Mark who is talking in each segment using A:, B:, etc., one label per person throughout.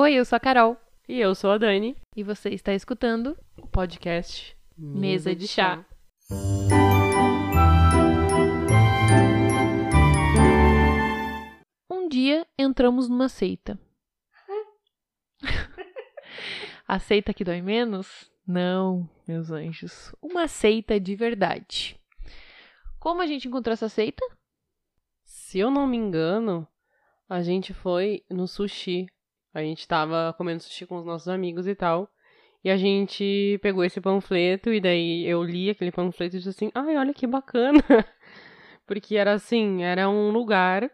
A: Oi, eu sou a Carol.
B: E eu sou a Dani.
A: E você está escutando
B: o podcast
A: Mesa, de Chá. Um dia entramos numa seita. a seita que dói menos? Não, meus anjos. Uma seita de verdade. Como a gente encontrou essa seita?
B: Se eu não me engano, a gente foi no sushi. A gente tava comendo sushi com os nossos amigos e tal. E a gente pegou esse panfleto e daí eu li aquele panfleto e disse assim: "Ai, olha que bacana". Porque era assim, era um lugar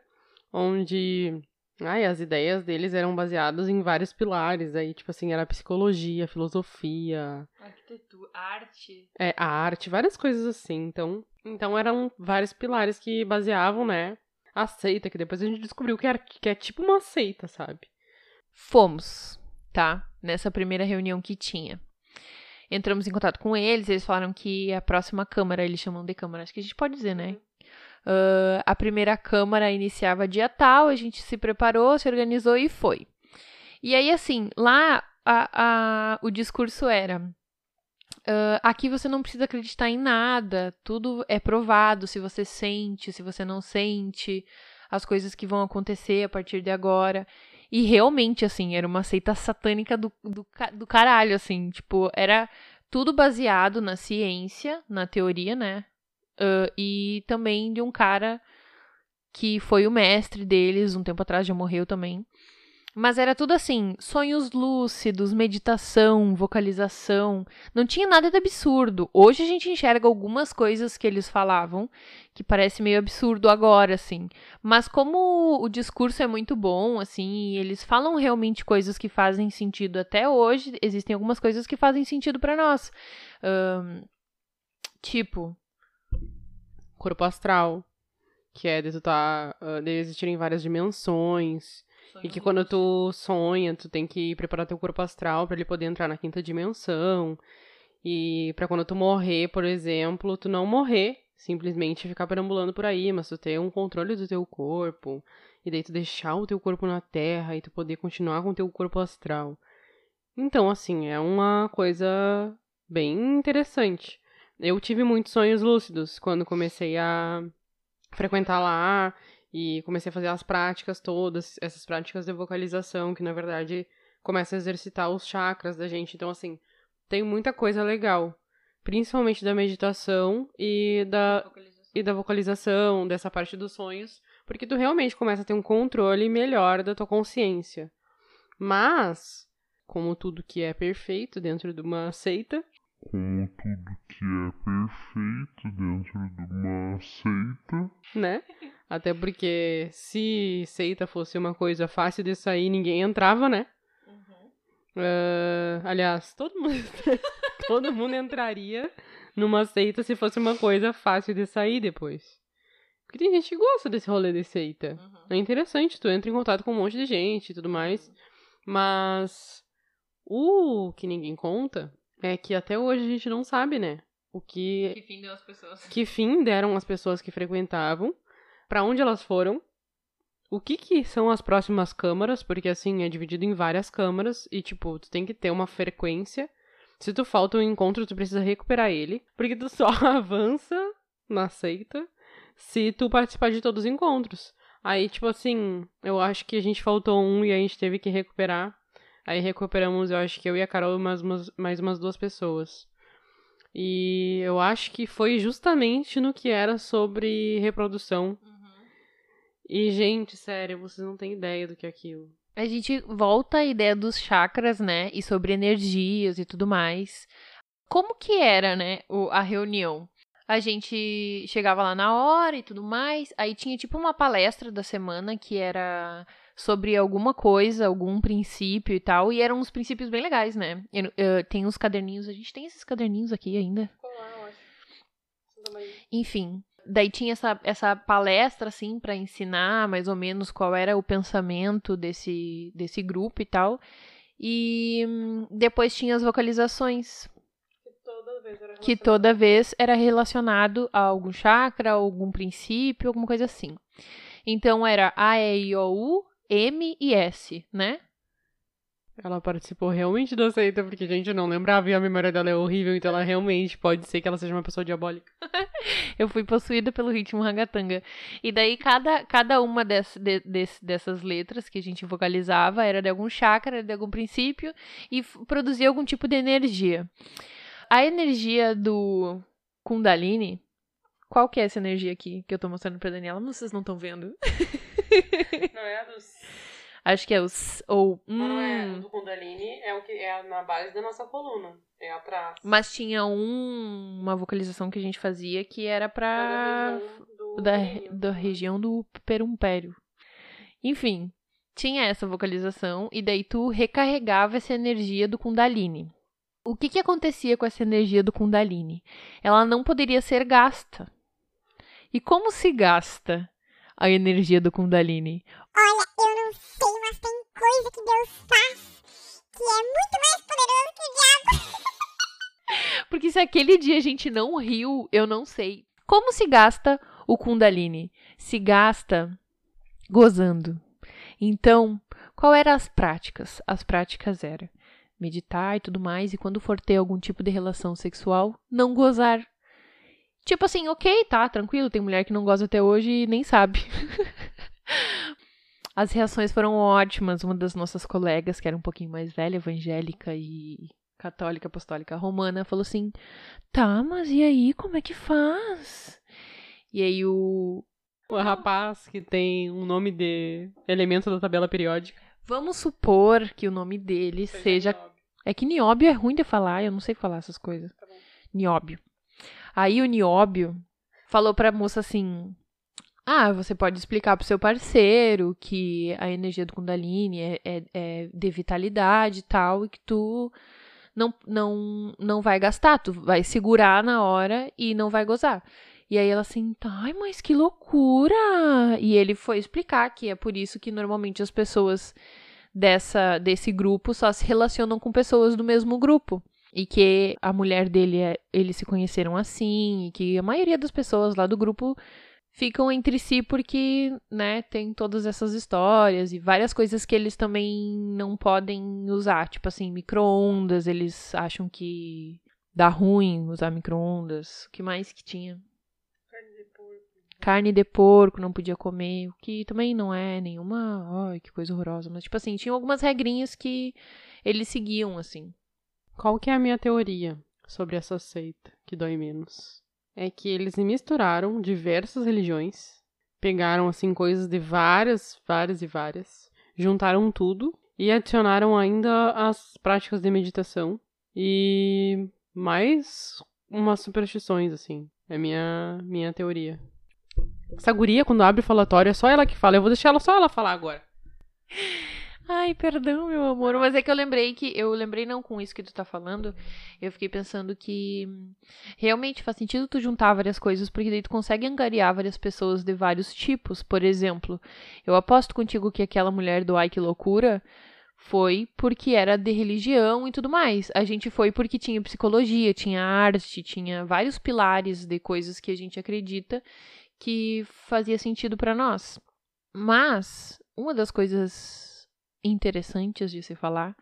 B: onde ai, as ideias deles eram baseadas em vários pilares, aí tipo assim, era psicologia, filosofia,
A: arquitetura, arte.
B: É, a arte, várias coisas assim. Então, então eram vários pilares que baseavam, né, a seita, que depois a gente descobriu que, era, que é tipo uma seita, sabe?
A: Fomos, tá? Nessa primeira reunião que tinha. Entramos em contato com eles, eles falaram que a próxima câmara, eles chamam de câmara, acho que a gente pode dizer, né? Uh, a primeira câmara iniciava dia tal, a gente se preparou, se organizou e foi. E aí, assim, lá a, a, o discurso era: uh, aqui você não precisa acreditar em nada, tudo é provado se você sente, se você não sente, as coisas que vão acontecer a partir de agora. E realmente, assim, era uma seita satânica do, do, do caralho, assim. Tipo, era tudo baseado na ciência, na teoria, né? Uh, e também de um cara que foi o mestre deles um tempo atrás, já morreu também. Mas era tudo assim, sonhos lúcidos, meditação, vocalização. Não tinha nada de absurdo. Hoje a gente enxerga algumas coisas que eles falavam que parece meio absurdo agora, assim. Mas como o discurso é muito bom, assim, eles falam realmente coisas que fazem sentido até hoje, existem algumas coisas que fazem sentido para nós. Um, tipo.
B: Corpo astral. Que é de tu tá. Uh, de existirem várias dimensões e que quando tu sonha, tu tem que preparar teu corpo astral para ele poder entrar na quinta dimensão. E para quando tu morrer, por exemplo, tu não morrer, simplesmente ficar perambulando por aí, mas tu ter um controle do teu corpo. E daí tu deixar o teu corpo na terra e tu poder continuar com o teu corpo astral. Então, assim, é uma coisa bem interessante. Eu tive muitos sonhos lúcidos quando comecei a frequentar lá e comecei a fazer as práticas todas, essas práticas de vocalização, que na verdade começa a exercitar os chakras da gente. Então, assim, tem muita coisa legal. Principalmente da meditação e da, e da vocalização, dessa parte dos sonhos, porque tu realmente começa a ter um controle melhor da tua consciência. Mas, como tudo que é perfeito dentro de uma seita,
C: como tudo que é perfeito dentro de uma seita,
B: né? Até porque se seita fosse uma coisa fácil de sair, ninguém entrava, né? Uhum. Uh, aliás, todo mundo, todo mundo entraria numa seita se fosse uma coisa fácil de sair depois. Porque tem gente que gosta desse rolê de seita. Uhum. É interessante, tu entra em contato com um monte de gente e tudo mais. Uhum. Mas o que ninguém conta é que até hoje a gente não sabe, né? O que.
A: Que fim deu as pessoas.
B: Que fim deram as pessoas que frequentavam para onde elas foram, o que que são as próximas câmaras, porque assim, é dividido em várias câmaras e tipo, tu tem que ter uma frequência. Se tu falta um encontro, tu precisa recuperar ele, porque tu só avança na seita se tu participar de todos os encontros. Aí, tipo assim, eu acho que a gente faltou um e a gente teve que recuperar. Aí recuperamos, eu acho que eu e a Carol mais umas, mais umas duas pessoas. E eu acho que foi justamente no que era sobre reprodução. E, gente, sério, vocês não têm ideia do que é aquilo.
A: A gente volta à ideia dos chakras, né? E sobre energias e tudo mais. Como que era, né, a reunião? A gente chegava lá na hora e tudo mais. Aí tinha tipo uma palestra da semana que era sobre alguma coisa, algum princípio e tal. E eram uns princípios bem legais, né? Eu, eu, tem uns caderninhos, a gente tem esses caderninhos aqui ainda. Enfim, daí tinha essa, essa palestra, assim, para ensinar mais ou menos qual era o pensamento desse, desse grupo e tal. E hum, depois tinha as vocalizações. Que toda vez era relacionado a algum chakra, algum princípio, alguma coisa assim. Então era A, E, I, O, U, M e S, né?
B: Ela participou realmente da seita, porque a gente não lembrava e a memória dela é horrível, então ela realmente pode ser que ela seja uma pessoa diabólica.
A: Eu fui possuída pelo ritmo ragatanga. E daí, cada, cada uma dess, de, desse, dessas letras que a gente vocalizava era de algum chakra, era de algum princípio, e produzia algum tipo de energia. A energia do Kundalini. Qual que é essa energia aqui que eu tô mostrando pra Daniela? Mas vocês não estão vendo.
B: Não é a dos.
A: Acho que é os. Ou.
B: Não é
A: Hum,
B: do Kundalini, é o que é na base da nossa coluna. É atrás.
A: mas tinha um, uma vocalização que a gente fazia que era pra.
B: do
A: da, da região do perumpério. Enfim, tinha essa vocalização e daí tu recarregava essa energia do Kundalini. O que que acontecia com essa energia do Kundalini? Ela não poderia ser gasta. E como se gasta a energia do Kundalini?
D: Olha, eu sei, mas tem coisa que Deus faz que é muito mais poderoso que o diabo.
A: Porque se aquele dia a gente não riu, eu não sei. Como se gasta o Kundalini? Se gasta gozando. Então, qual eram as práticas? As práticas eram meditar e tudo mais, e quando for ter algum tipo de relação sexual, não gozar. Tipo assim, ok, tá, tranquilo, tem mulher que não goza até hoje e nem sabe. As reações foram ótimas. Uma das nossas colegas, que era um pouquinho mais velha, evangélica e católica apostólica romana, falou assim: Tá, mas e aí, como é que faz? E aí o.
B: O rapaz que tem um nome de elemento da tabela periódica.
A: Vamos supor que o nome dele seja. É que nióbio é ruim de falar, eu não sei falar essas coisas.
B: Tá.
A: Nióbio. Aí o nióbio falou pra moça assim: Ah, você pode explicar pro seu parceiro que a energia do Kundalini é, é, é de vitalidade e tal, e que tu não, não, não vai gastar, tu vai segurar na hora e não vai gozar. E aí ela assim, ai, mas que loucura! E ele foi explicar que é por isso que normalmente as pessoas dessa desse grupo só se relacionam com pessoas do mesmo grupo. E que a mulher dele, é- eles se conheceram assim, e que a maioria das pessoas lá do grupo ficam entre si porque, né, tem todas essas histórias e várias coisas que eles também não podem usar, tipo assim, micro-ondas, eles acham que dá ruim usar micro-ondas. O que mais que tinha? Carne de porco não podia comer, o que também não é nenhuma, ai, que coisa horrorosa, mas tipo assim, tinha algumas regrinhas que eles seguiam assim.
B: Qual que é a minha teoria sobre essa seita que dói menos? É que eles misturaram diversas religiões, pegaram assim coisas de várias, várias e várias, juntaram tudo e adicionaram ainda as práticas de meditação e mais umas superstições assim. É minha minha teoria. Essa guria, quando abre o falatório, é só ela que fala. Eu vou deixar ela só ela falar agora.
A: Ai, perdão, meu amor, mas é que eu lembrei que eu lembrei não com isso que tu tá falando. Eu fiquei pensando que realmente faz sentido tu juntar várias coisas, porque daí tu consegue angariar várias pessoas de vários tipos. Por exemplo, eu aposto contigo que aquela mulher do Ai que loucura foi porque era de religião e tudo mais. A gente foi porque tinha psicologia, tinha arte, tinha vários pilares de coisas que a gente acredita que fazia sentido pra nós. Mas uma das coisas interessantes de se falar,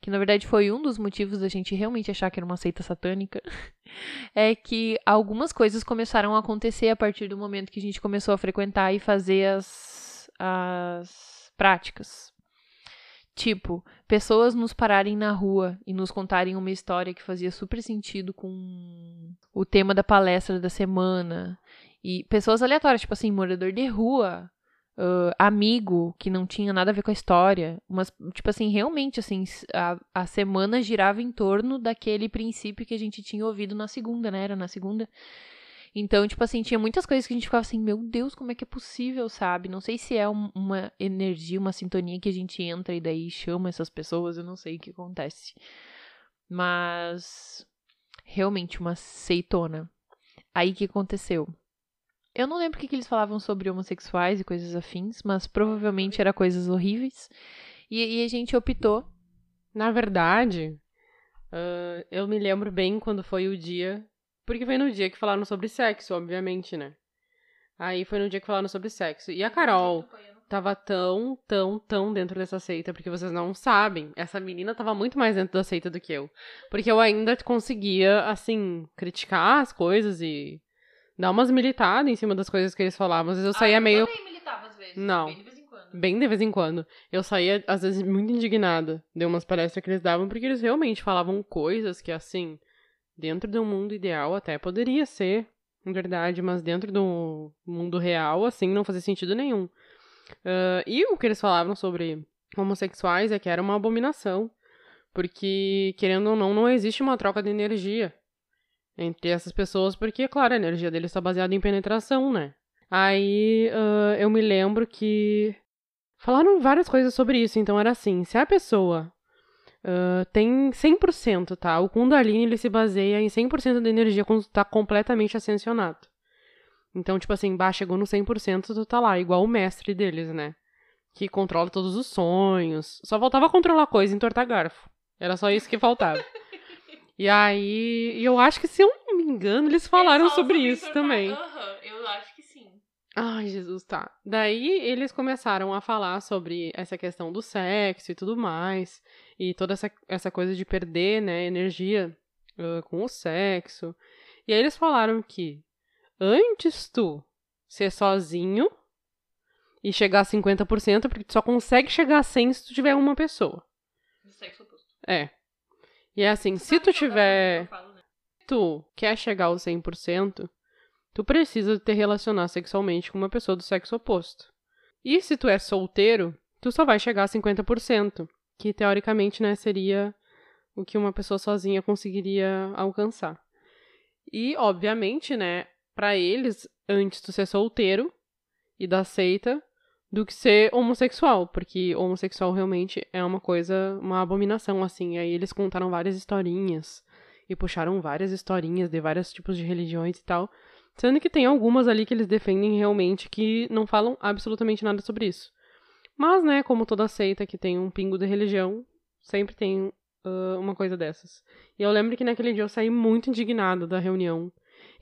A: que na verdade foi um dos motivos da gente realmente achar que era uma seita satânica, é que algumas coisas começaram a acontecer a partir do momento que a gente começou a frequentar e fazer as, as práticas. Tipo, pessoas nos pararem na rua e nos contarem uma história que fazia super sentido com o tema da palestra da semana. E pessoas aleatórias, tipo assim, morador de rua, ah, amigo que não tinha nada a ver com a história. Mas, tipo assim, realmente, assim, a, a semana girava em torno daquele princípio que a gente tinha ouvido na segunda, né? Era na segunda. Então, tipo assim, tinha muitas coisas que a gente ficava assim, meu Deus, como é que é possível, sabe? Não sei se é um- uma energia, uma sintonia que a gente entra e daí chama essas pessoas, eu não sei o que acontece. Mas realmente uma seitona. Aí que aconteceu? Eu não lembro o que, que eles falavam sobre homossexuais e coisas afins, mas provavelmente era coisas horríveis. E, e a gente optou.
B: Na verdade, ah, eu me lembro bem quando foi o dia. Porque foi no dia que falaram sobre sexo, obviamente, né? Aí foi no dia que falaram sobre sexo. E a Carol tava tão, tão, tão dentro dessa seita, porque vocês não sabem. Essa menina tava muito mais dentro da seita do que eu. Porque eu ainda conseguia, assim, criticar as coisas e dar umas militadas em cima das coisas que eles falavam. Às vezes eu saía meio.
A: também militava às vezes.
B: Não.
A: Bem de vez em quando.
B: Bem de vez em quando. Eu saía, às vezes, muito indignada de umas palestras que eles davam, porque eles realmente falavam coisas que, assim, dentro do mundo ideal até poderia ser verdade, mas dentro do mundo real, assim, não fazia sentido nenhum. Ah, e o que eles falavam sobre homossexuais é que era uma abominação. Porque, querendo ou não, não existe uma troca de energia entre essas pessoas, porque, claro, a energia deles está baseada em penetração, né? Aí ah, eu me lembro que falaram várias coisas sobre isso. Então era assim: se a pessoa ah, tem 100%, tá? O Kundalini ele se baseia em 100% da energia quando tá completamente ascensionado. Então, tipo assim, bah, chegou no 100%, tu tá lá, igual o mestre deles, né? Que controla todos os sonhos. Só faltava controlar coisa, entortar garfo. Era só isso que faltava. e aí, eu acho que, se eu não me engano, eles falaram sobre isso também.
A: Aham, eu acho que sim.
B: Ai, Jesus, tá. Daí eles começaram a falar sobre essa questão do sexo e tudo mais. E toda essa, essa coisa de perder, né, energia ah, com o sexo. E aí eles falaram que antes tu ser sozinho e chegar a 50%, porque tu só consegue chegar a 100 se tu tiver uma pessoa.
A: Do sexo oposto.
B: É. E é assim, se tu tiver tu quer chegar aos 100%, tu precisa te relacionar sexualmente com uma pessoa do sexo oposto. E se tu é solteiro, tu só vai chegar a 50%, que teoricamente, né, seria o que uma pessoa sozinha conseguiria alcançar. E, obviamente, né, pra eles, antes tu ser solteiro e da seita, do que ser homossexual, porque homossexual realmente é uma coisa, uma abominação, assim. Aí eles contaram várias historinhas e puxaram várias historinhas de vários tipos de religiões e tal. Sendo que tem algumas ali que eles defendem realmente que não falam absolutamente nada sobre isso. Mas, né, como toda seita que tem um pingo de religião, sempre tem ah, uma coisa dessas. E eu lembro que naquele dia eu saí muito indignada da reunião.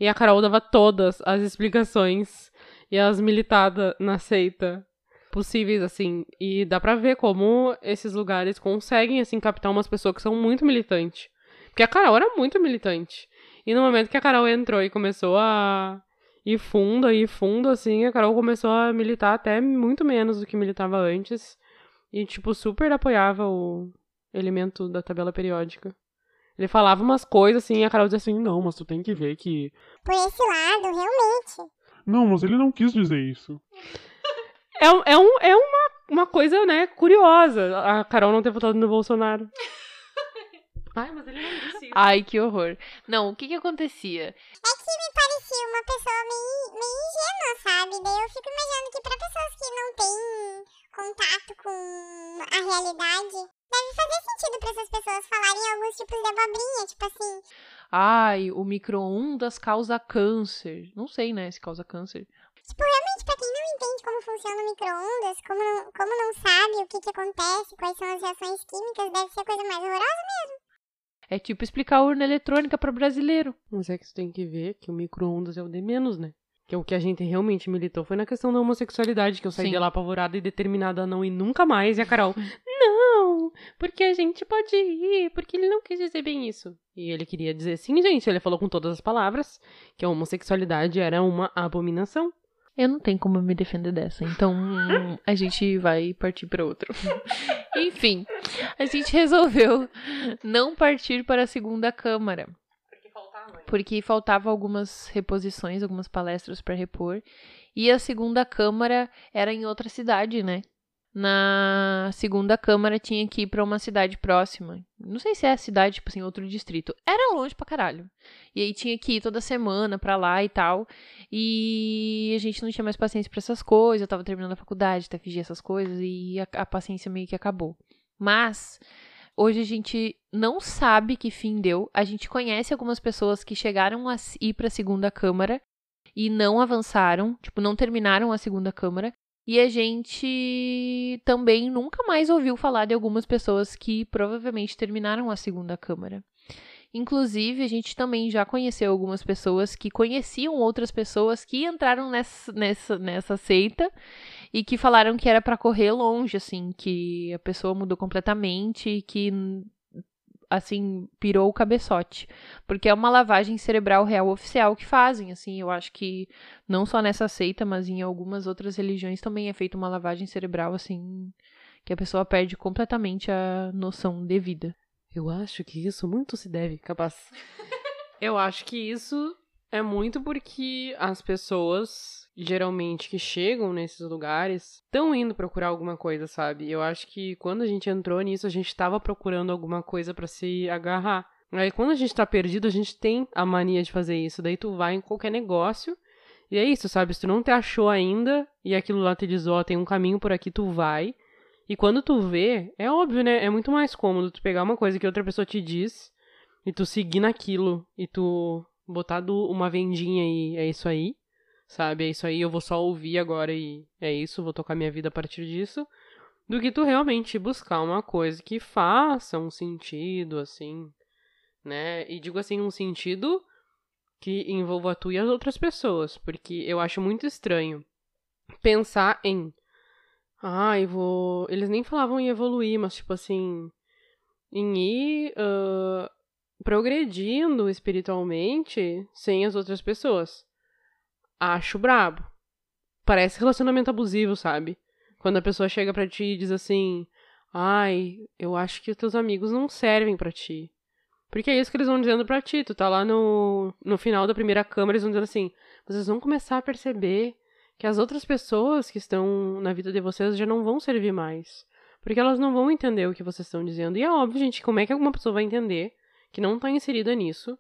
B: E a Carol dava todas as explicações e as militadas na seita possíveis, assim. E dá pra ver como esses lugares conseguem, assim, captar umas pessoas que são muito militantes. Porque a Carol era muito militante. E no momento que a Carol entrou e começou a ir fundo, a ir fundo, assim, a Carol começou a militar até muito menos do que militava antes. E, tipo, super apoiava o elemento da tabela periódica. Ele falava umas coisas assim e a Carol dizia assim:
C: Não, mas tu tem que ver que.
D: Por esse lado, realmente.
C: Não, mas ele não quis dizer isso.
B: É, um- é, um, é uma, uma coisa, né, curiosa. A Carol não ter votado no Bolsonaro. Ai, mas ele não disse isso.
A: Ai, que horror. Não, o que que acontecia?
D: É que me parecia uma pessoa meio, meio ingênua, sabe? Daí eu fico imaginando que pra pessoas que não têm contato com a realidade, deve fazer sentido pra essas pessoas falarem alguns tipos de abobrinha, tipo assim,
A: Ai, o micro-ondas causa câncer. Não sei, né, se causa câncer.
D: Tipo, realmente, pra quem não entende como funciona o micro-ondas, como não, como não sabe o que, que acontece, quais são as reações químicas, deve ser a coisa mais horrorosa.
A: É tipo explicar a urna eletrônica para brasileiro.
B: Mas é que você tem que ver que o micro-ondas é o de menos, né? Que o que a gente realmente militou foi na questão da homossexualidade, que eu saí
A: Sim.
B: de lá apavorada e determinada a não ir nunca mais. E a Carol, não, porque a gente pode ir, porque ele não quis dizer bem isso. E ele queria dizer sim, gente. Ele falou com todas as palavras que a homossexualidade era uma abominação.
A: Eu não tenho como me defender dessa, então a gente vai partir para outro. Enfim, a gente resolveu não partir para a segunda câmara, porque faltava algumas reposições, algumas palestras para repor, e a segunda câmara era em outra cidade, né? Na segunda câmara tinha que ir para uma cidade próxima. Não sei se é a cidade, tipo assim, outro distrito. Era longe pra caralho. E aí tinha que ir toda semana pra lá e tal. E a gente não tinha mais paciência pra essas coisas. Eu tava terminando a faculdade, TFG, essas coisas, e a, a paciência meio que acabou. Mas hoje a gente não sabe que fim deu. A gente conhece algumas pessoas que chegaram a ir pra segunda câmara e não avançaram, tipo, não terminaram a segunda câmara. E a gente também nunca mais ouviu falar de algumas pessoas que provavelmente terminaram a segunda câmara. Inclusive, a gente também já conheceu algumas pessoas que conheciam outras pessoas que entraram nessa, nessa, nessa seita e que falaram que era pra correr longe, assim, que a pessoa mudou completamente e que assim, pirou o cabeçote. Porque é uma lavagem cerebral real oficial que fazem, assim, eu acho que não só nessa seita, mas em algumas outras religiões também é feita uma lavagem cerebral, assim, que a pessoa perde completamente a noção de vida.
B: Eu acho que isso muito se deve, capaz. Eu acho que isso é muito porque as pessoas geralmente que chegam nesses lugares estão indo procurar alguma coisa, sabe? Eu acho que quando a gente entrou nisso, a gente estava procurando alguma coisa para se agarrar. Aí quando a gente tá perdido, a gente tem a mania de fazer isso. Daí tu vai em qualquer negócio e é isso, sabe? Se tu não te achou ainda e aquilo lá te diz, ó, oh, tem um caminho por aqui, tu vai. E quando tu vê, é óbvio, né? É muito mais cômodo tu pegar uma coisa que outra pessoa te diz e tu seguir naquilo e tu botar do, uma vendinha e é isso aí sabe? É isso aí, eu vou só ouvir agora e é isso, vou tocar minha vida a partir disso. Do que tu realmente buscar uma coisa que faça um sentido, assim, né? E digo assim, um sentido que envolva tu e as outras pessoas, porque eu acho muito estranho pensar em. Ai, ah, vou. Eles nem falavam em evoluir, mas tipo assim. Em ir uh, progredindo espiritualmente sem as outras pessoas acho brabo. Parece relacionamento abusivo, sabe? Quando a pessoa chega pra ti e diz assim: Ai, eu acho que os teus amigos não servem para ti. Porque é isso que eles vão dizendo pra ti. Tu tá lá no, no final da primeira câmera, eles vão dizendo assim: vocês vão começar a perceber que as outras pessoas que estão na vida de vocês já não vão servir mais. Porque elas não vão entender o que vocês estão dizendo. E é óbvio, gente, como é que alguma pessoa vai entender que não tá inserida nisso,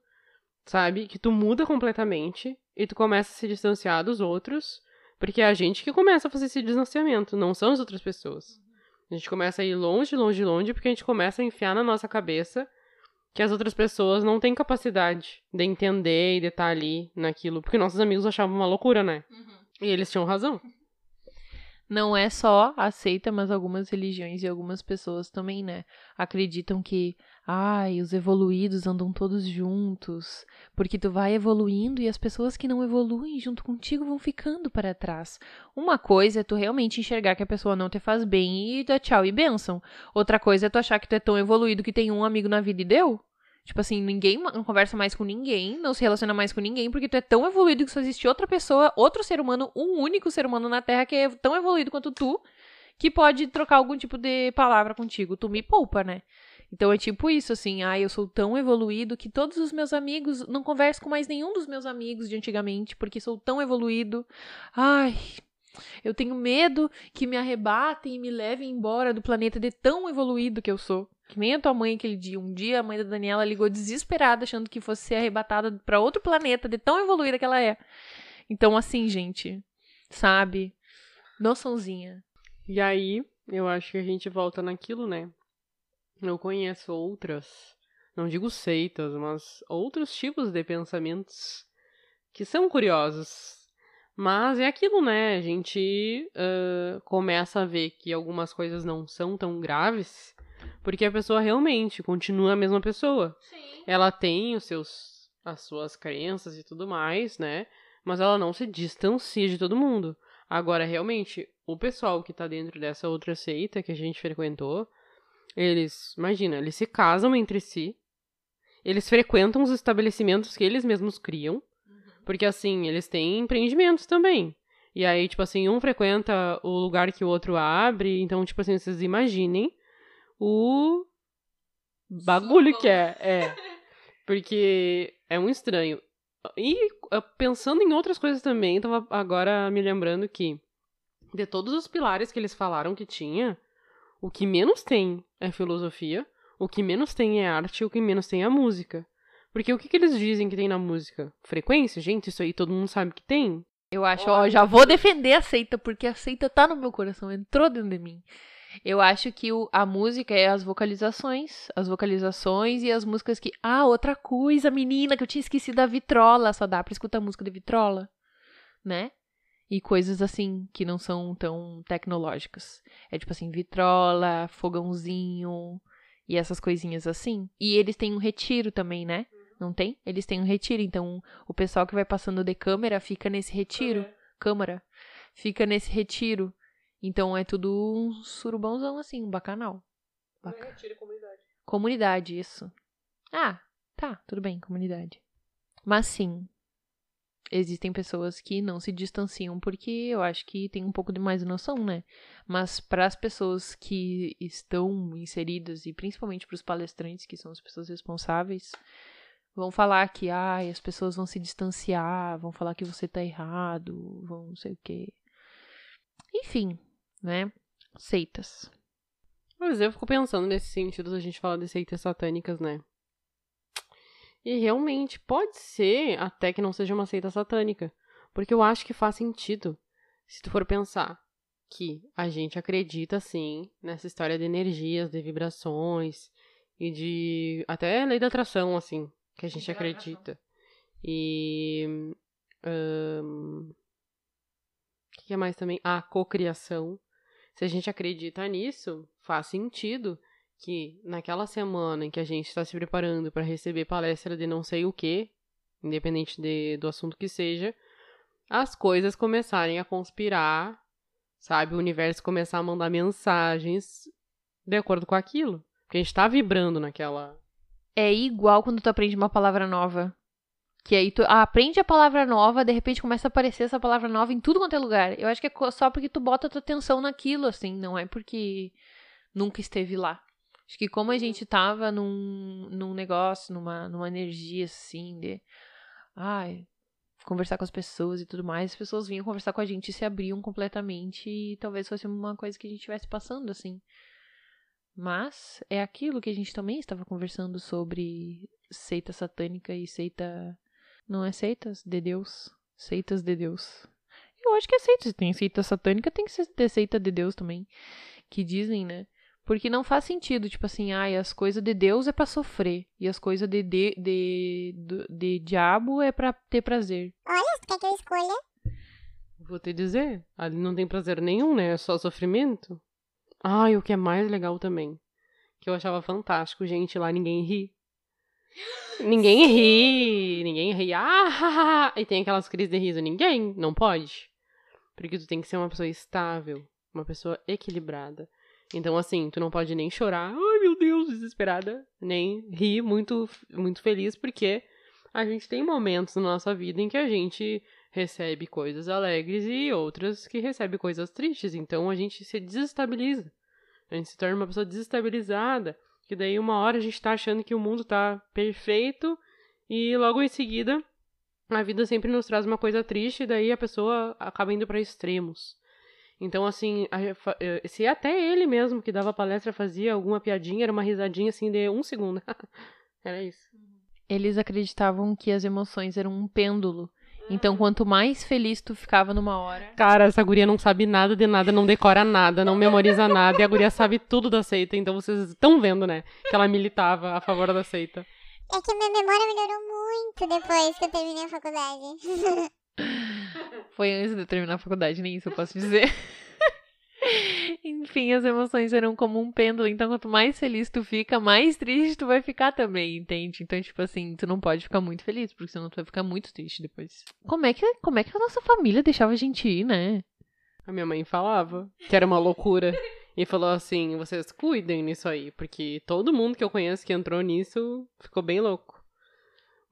B: sabe? Que tu muda completamente e tu começa a se distanciar dos outros, porque é a gente que começa a fazer esse distanciamento, não são as outras pessoas. A gente começa a ir longe, longe, longe, porque a gente começa a enfiar na nossa cabeça que as outras pessoas não têm capacidade de entender e de estar ali naquilo, porque nossos amigos achavam uma loucura, né? Uhum. E eles tinham razão.
A: Não é só aceita, mas algumas religiões e algumas pessoas também, né? Acreditam que Ai, os evoluídos andam todos juntos, porque tu vai evoluindo e as pessoas que não evoluem junto contigo vão ficando para trás. Uma coisa é tu realmente enxergar que a pessoa não te faz bem e dá tchau e benção. Outra coisa é tu achar que tu é tão evoluído que tem um amigo na vida e deu. Tipo assim, ninguém não conversa mais com ninguém, não se relaciona mais com ninguém, porque tu é tão evoluído que só existe outra pessoa, outro ser humano, um único ser humano na Terra que é tão evoluído quanto tu, que pode trocar algum tipo de palavra contigo. Tu me poupa, né? Então é tipo isso, assim, ah, eu sou tão evoluído que todos os meus amigos, não converso com mais nenhum dos meus amigos de antigamente, porque sou tão evoluído. Ai, eu tenho medo que me arrebatem e me levem embora do planeta de tão evoluído que eu sou. Que nem a tua mãe aquele dia. Um dia a mãe da Daniela ligou desesperada, achando que fosse ser arrebatada para outro planeta, de tão evoluída que ela é. Então, assim, gente, sabe? Noçãozinha.
B: E aí, eu acho que a gente volta naquilo, né? Eu conheço outras, não digo seitas, mas outros tipos de pensamentos que são curiosos. Mas é aquilo, né? A gente uh, começa a ver que algumas coisas não são tão graves, porque a pessoa realmente continua a mesma pessoa. Sim. Ela tem os seus, as suas crenças e tudo mais, né? Mas ela não se distancia de todo mundo. Agora, realmente, o pessoal que tá dentro dessa outra seita que a gente frequentou, eles, imagina, eles se casam entre si, eles frequentam os estabelecimentos que eles mesmos criam, uhum. porque assim, eles têm empreendimentos também. E aí, tipo assim, um frequenta o lugar que o outro abre, então, tipo assim, vocês imaginem o bagulho que é. É. Porque é um estranho. E ah, pensando em outras coisas também, tava agora me lembrando que de todos os pilares que eles falaram que tinha, o que menos tem é filosofia, o que menos tem é arte, o que menos tem é a música. Porque o que, que eles dizem que tem na música? Frequência? Gente, isso aí todo mundo sabe que tem.
A: Eu acho, ó, já vou defender a seita, porque a seita tá no meu coração, entrou dentro de mim. Eu acho que o, a música é as vocalizações, as vocalizações e as músicas que. Ah, outra coisa, menina, que eu tinha esquecido da vitrola. Só dá pra escutar música de vitrola, né? E coisas assim que não são tão tecnológicas. É tipo assim, vitrola, fogãozinho e essas coisinhas assim. E eles têm um retiro também, né? Não tem? Eles têm um retiro, então o pessoal que vai passando de câmera fica nesse retiro, câmera, fica nesse retiro. Então é tudo um surubãozão assim, um bacanal. Baca- Comunidade, isso. Ah, tá, tudo bem, comunidade. Mas sim, existem pessoas que não se distanciam porque eu acho que tem um pouco de mais noção, né? Mas para as pessoas que estão inseridas e principalmente para os palestrantes, que são as pessoas responsáveis, vão falar que ai, as pessoas vão se distanciar, vão falar que você tá errado, vão não sei o quê. Enfim, né? Seitas.
B: Mas eu fico pensando nesse sentido da gente falar de seitas satânicas, né? E realmente pode ser até que não seja uma seita satânica. Porque eu acho que faz sentido. Se tu for pensar que a gente acredita, sim, nessa história de energias, de vibrações e de. até lei da atração, assim, que a gente
A: atração.
B: acredita. E. O que que é mais também? A cocriação. Se a gente acredita nisso, faz sentido que naquela semana em que a gente está se preparando para receber palestra de não sei o que, independente de, do assunto que seja, as coisas começarem a conspirar, sabe? O universo começar a mandar mensagens de acordo com aquilo. Porque a gente tá vibrando naquela.
A: É igual quando tu aprende uma palavra nova. Que aí tu aprende a palavra nova, de repente começa a aparecer essa palavra nova em tudo quanto é lugar. Eu acho que é só porque tu bota a tua atenção naquilo, assim, não é porque nunca esteve lá. Acho que como a gente tava num, num negócio, numa, numa energia assim, de ai, conversar com as pessoas e tudo mais, as pessoas vinham conversar com a gente e se abriam completamente e talvez fosse uma coisa que a gente estivesse passando, assim. Mas é aquilo que a gente também estava conversando sobre seita satânica e seita. Não é seitas de Deus? Seitas de Deus. Eu acho que é seita. Se tem seita satânica, tem que ter seita de Deus também. Que dizem, né? Porque não faz sentido, tipo assim, ai, as coisas de Deus é pra sofrer. E as coisas de, de, de, do- de diabo é pra ter prazer.
D: Olha, tu quer que eu escolha?
B: Vou te dizer, ali não tem prazer nenhum, né? É só sofrimento. Ah, e o que é mais legal também, que eu achava fantástico, gente, lá ninguém ri. Ninguém ri, ninguém ri. Ah, e tem aquelas crises de riso. Ninguém, não pode. Porque tu tem que ser uma pessoa estável, uma pessoa equilibrada. Então, assim, tu não pode nem chorar, ai meu Deus, desesperada, nem rir muito, muito feliz, porque a gente tem momentos na nossa vida em que a gente recebe coisas alegres e outras que recebe coisas tristes. Então a gente se desestabiliza. A gente se torna uma pessoa desestabilizada. Que daí uma hora a gente tá achando que o mundo tá perfeito e logo em seguida a vida sempre nos traz uma coisa triste e daí a pessoa acaba indo para extremos. Então, assim, a- eh, se até ele mesmo que dava palestra fazia alguma piadinha, era uma risadinha assim de um segundo. era isso.
A: Eles acreditavam que as emoções eram um pêndulo. Então, quanto mais feliz tu ficava numa hora.
B: Cara, essa guria não sabe nada de nada, não decora nada, não memoriza nada, e a guria sabe tudo da seita, então vocês estão vendo, né? Que ela militava a favor da seita.
D: É que minha memória melhorou muito depois que eu terminei a faculdade.
A: Foi antes de eu terminar a faculdade, nem isso eu posso dizer. Enfim, as emoções eram como um pêndulo. Então, quanto mais feliz tu fica, mais triste tu vai ficar também, entende? Então, tipo assim, tu não pode ficar muito feliz, porque senão tu vai ficar muito triste depois. Como é que, como é que a nossa família deixava a gente ir, né?
B: A minha mãe falava que era uma loucura. E falou assim: vocês cuidem nisso aí, porque todo mundo que eu conheço que entrou nisso ficou bem louco.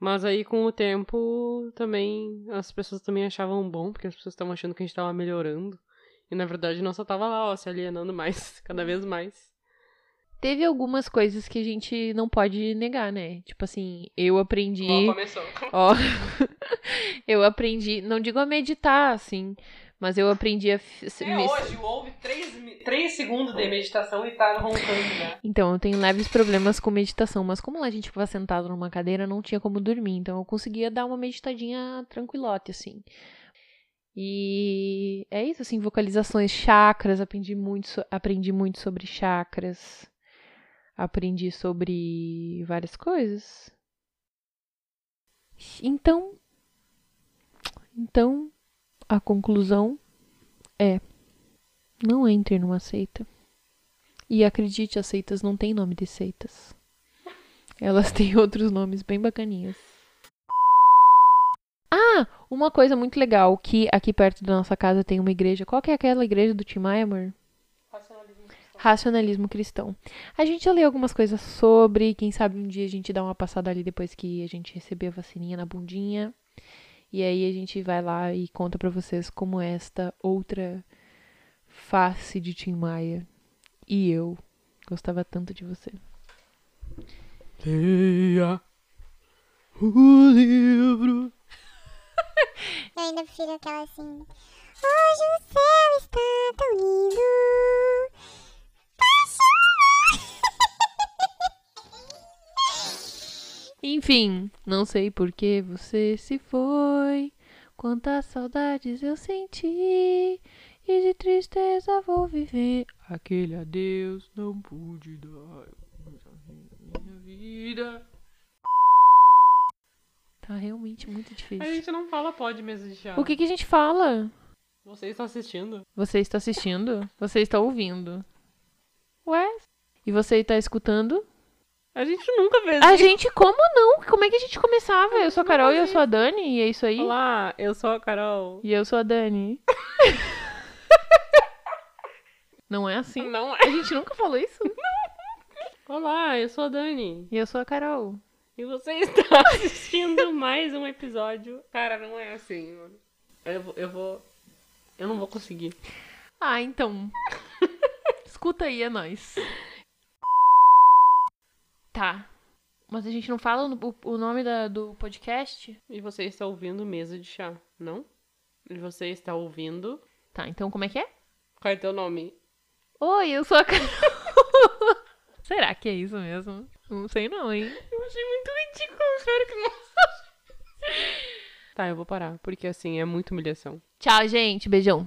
B: Mas aí, com o tempo, também as pessoas também achavam bom, porque as pessoas estavam achando que a gente tava melhorando. E na verdade, nós só tava lá, ó, se alienando mais, cada vez mais.
A: Teve algumas coisas que a gente não pode negar, né? Tipo assim, eu aprendi.
B: começou.
A: Ó, eu aprendi, não digo a meditar, assim, mas eu aprendi a. me-
B: houve 3, segundos de meditação e tá roncando já.
A: Então, eu tenho leves problemas com meditação, mas como lá a gente ficava sentado numa cadeira, não tinha como dormir, então eu conseguia dar uma meditadinha tranquilote, assim. E é isso, assim, vocalizações, chakras, aprendi muito, aprendi muito sobre chakras, aprendi sobre várias coisas. Então, então, a conclusão é, não entre numa seita. E acredite, as seitas não têm nome de seitas. Elas têm outros nomes bem bacaninhas. Ah, Uma coisa muito legal, que aqui perto da nossa casa tem uma igreja. Qual que é aquela igreja do Tim Maia, amor? Racionalismo cristão. A gente já leu algumas coisas sobre, quem sabe um dia a gente dá uma passada ali depois que a gente receber a vacininha na bundinha. E aí a gente vai lá e conta pra vocês como esta outra face de Tim Maia. E eu gostava tanto de você.
B: Leia o livro.
D: Eu ainda prefiro aquela assim. Hoje o céu está tão lindo.
A: Enfim, não sei por que você se foi. Quantas saudades eu senti. E de tristeza vou viver. Aquele adeus não pude dar. Minha vida. Tá realmente muito
B: A
A: difícil.
B: gente não fala pode mesmo de chá.
A: O que, que a gente fala?
B: Você está assistindo?
A: Você está assistindo? Você está ouvindo? Ué? E você está escutando?
B: A gente nunca fez
A: A
B: isso.
A: gente, como não? Como é que a gente começava? Eu sou a Carol e eu sou a Dani, e é isso aí?
B: Olá, eu sou a Carol.
A: E eu sou a Dani. Não é assim?
B: Não é.
A: A gente nunca falou isso?
B: Olá, eu sou a Dani.
A: E eu sou a Carol.
B: E você está assistindo mais um episódio. Cara, não é assim, mano. Eu vou. Eu, vou, eu não vou conseguir.
A: Ah, então. Escuta aí, é nóis. Tá. Mas a gente não fala o, o nome da- do podcast?
B: E você está ouvindo mesa de chá, não? E você está ouvindo.
A: Tá, então como é que é?
B: Qual é teu nome?
A: Oi, eu sou a Carol. Será que é isso mesmo? Não sei não, hein?
B: Eu achei muito ridículo, espero que não. tá, eu vou parar, porque assim é muita humilhação.
A: Tchau, gente. Beijão.